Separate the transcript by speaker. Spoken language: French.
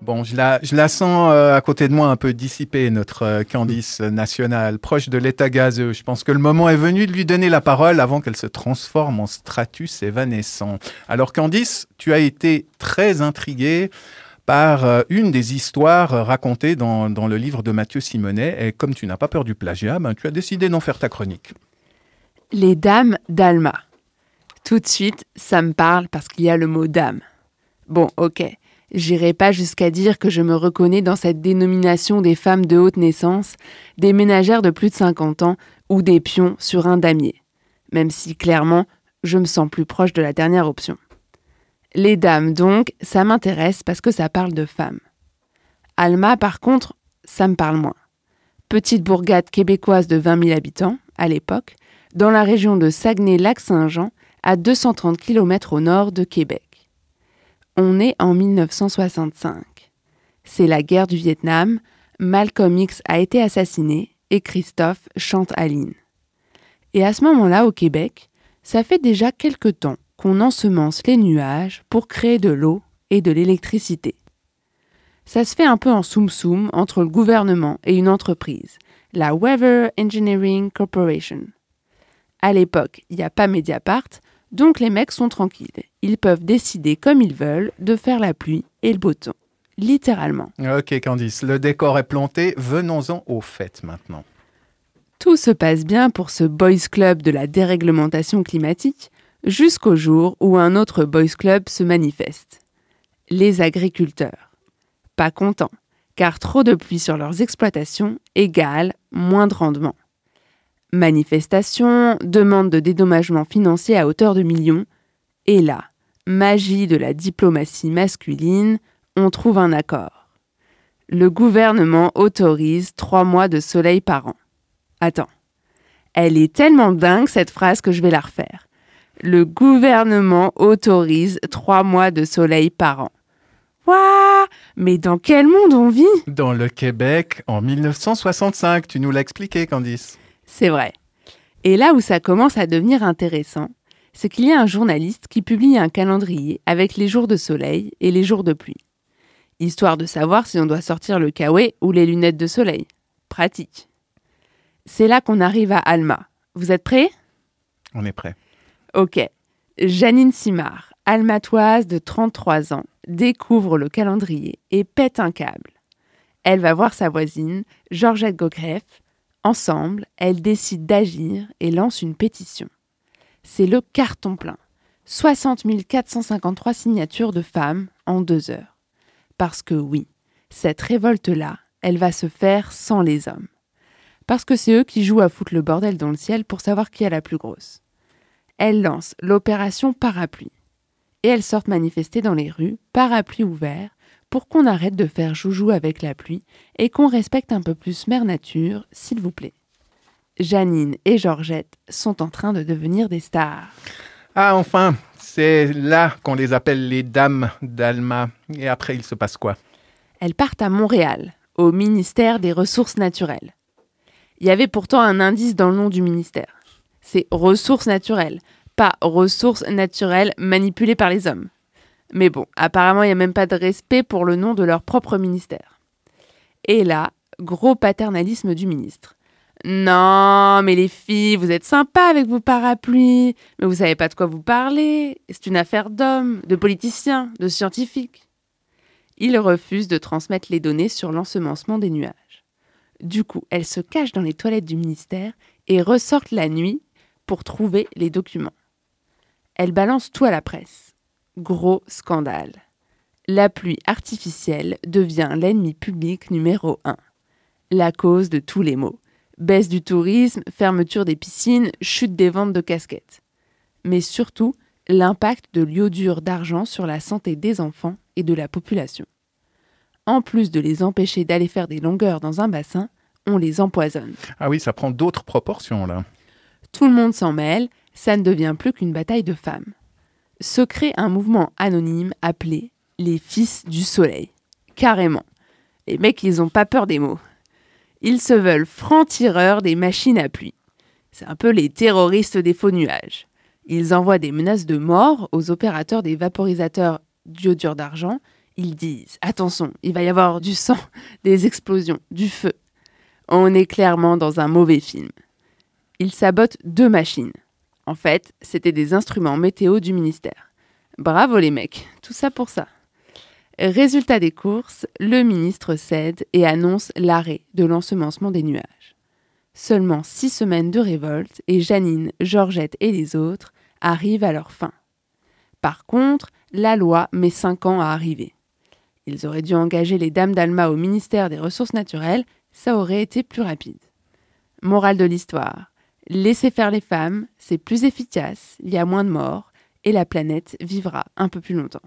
Speaker 1: Bon, je la, je la sens euh, à côté de moi un peu dissipée, notre euh, Candice nationale, proche de l'état gazeux. Je pense que le moment est venu de lui donner la parole avant qu'elle se transforme en stratus évanescent. Alors Candice, tu as été très intriguée par euh, une des histoires racontées dans, dans, le livre de Mathieu Simonet. Et comme tu n'as pas peur du plagiat, ben, tu as décidé d'en faire ta chronique.
Speaker 2: Les dames d'Alma. Tout de suite, ça me parle parce qu'il y a le mot dame. Bon, ok. J'irai pas jusqu'à dire que je me reconnais dans cette dénomination des femmes de haute naissance, des ménagères de plus de 50 ans ou des pions sur un damier, même si clairement je me sens plus proche de la dernière option. Les dames donc, ça m'intéresse parce que ça parle de femmes. Alma par contre, ça me parle moins. Petite bourgade québécoise de 20 000 habitants, à l'époque, dans la région de Saguenay-Lac-Saint-Jean, à 230 km au nord de Québec. On est en 1965. C'est la guerre du Vietnam, Malcolm X a été assassiné et Christophe chante Aline. Et à ce moment-là, au Québec, ça fait déjà quelque temps qu'on ensemence les nuages pour créer de l'eau et de l'électricité. Ça se fait un peu en soum-soum entre le gouvernement et une entreprise, la Weather Engineering Corporation. À l'époque, il n'y a pas Mediapart, donc les mecs sont tranquilles. Ils peuvent décider comme ils veulent de faire la pluie et le beau temps. Littéralement.
Speaker 1: Ok Candice, le décor est planté, venons-en au fait maintenant.
Speaker 2: Tout se passe bien pour ce boys club de la déréglementation climatique jusqu'au jour où un autre boys club se manifeste. Les agriculteurs. Pas contents, car trop de pluie sur leurs exploitations égale moins de rendement. Manifestation, demande de dédommagement financier à hauteur de millions, et là, magie de la diplomatie masculine, on trouve un accord. Le gouvernement autorise trois mois de soleil par an. Attends, elle est tellement dingue cette phrase que je vais la refaire. Le gouvernement autorise trois mois de soleil par an. Waouh Mais dans quel monde on vit?
Speaker 1: Dans le Québec en 1965, tu nous l'as expliqué Candice.
Speaker 2: C'est vrai. Et là où ça commence à devenir intéressant, c'est qu'il y a un journaliste qui publie un calendrier avec les jours de soleil et les jours de pluie. Histoire de savoir si on doit sortir le kawaii ou les lunettes de soleil. Pratique. C'est là qu'on arrive à Alma. Vous êtes prêts?
Speaker 1: On est prêts.
Speaker 2: Ok. Janine Simard, almatoise de 33 ans, découvre le calendrier et pète un câble. Elle va voir sa voisine, Georgette Gogreff, Ensemble, elles décident d'agir et lancent une pétition. C'est le carton plein. 60 453 signatures de femmes en deux heures. Parce que oui, cette révolte-là, elle va se faire sans les hommes. Parce que c'est eux qui jouent à foutre le bordel dans le ciel pour savoir qui est la plus grosse. Elles lancent l'opération parapluie. Et elles sortent manifester dans les rues, parapluie ouvert, pour qu'on arrête de faire joujou avec la pluie et qu'on respecte un peu plus Mère Nature, s'il vous plaît. Janine et Georgette sont en train de devenir des stars.
Speaker 1: Ah enfin, c'est là qu'on les appelle les dames d'Alma. Et après, il se passe quoi?
Speaker 2: Elles partent à Montréal, au ministère des Ressources naturelles. Il y avait pourtant un indice dans le nom du ministère. C'est ressources naturelles, pas ressources naturelles manipulées par les hommes. Mais bon, apparemment, il n'y a même pas de respect pour le nom de leur propre ministère. Et là, gros paternalisme du ministre. Non, mais les filles, vous êtes sympas avec vos parapluies, mais vous savez pas de quoi vous parlez. C'est une affaire d'hommes, de politiciens, de scientifiques. Il refuse de transmettre les données sur l'ensemencement des nuages. Du coup, elles se cachent dans les toilettes du ministère et ressortent la nuit pour trouver les documents. Elles balancent tout à la presse. Gros scandale. La pluie artificielle devient l'ennemi public numéro un. La cause de tous les maux. Baisse du tourisme, fermeture des piscines, chute des ventes de casquettes. Mais surtout, l'impact de l'iodure d'argent sur la santé des enfants et de la population. En plus de les empêcher d'aller faire des longueurs dans un bassin, on les empoisonne.
Speaker 1: Ah oui, ça prend d'autres proportions là.
Speaker 2: Tout le monde s'en mêle, ça ne devient plus qu'une bataille de femmes se crée un mouvement anonyme appelé les Fils du Soleil. Carrément. Les mecs, ils n'ont pas peur des mots. Ils se veulent francs-tireurs des machines à pluie. C'est un peu les terroristes des faux nuages. Ils envoient des menaces de mort aux opérateurs des vaporisateurs d'iodure d'argent. Ils disent Attention, il va y avoir du sang, des explosions, du feu. On est clairement dans un mauvais film. Ils sabotent deux machines. En fait, c'était des instruments météo du ministère. Bravo les mecs, tout ça pour ça. Résultat des courses, le ministre cède et annonce l'arrêt de l'ensemencement des nuages. Seulement six semaines de révolte et Janine, Georgette et les autres arrivent à leur fin. Par contre, la loi met cinq ans à arriver. Ils auraient dû engager les dames d'Alma au ministère des Ressources naturelles, ça aurait été plus rapide. Morale de l'histoire. Laissez faire les femmes, c'est plus efficace, il y a moins de morts, et la planète vivra un peu plus longtemps.